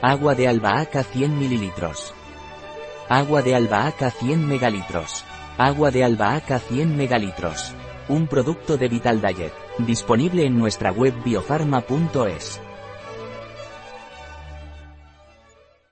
Agua de albahaca 100 ml. Agua de albahaca 100 megalitros. Agua de albahaca 100 megalitros. Un producto de Vital Diet, disponible en nuestra web biofarma.es.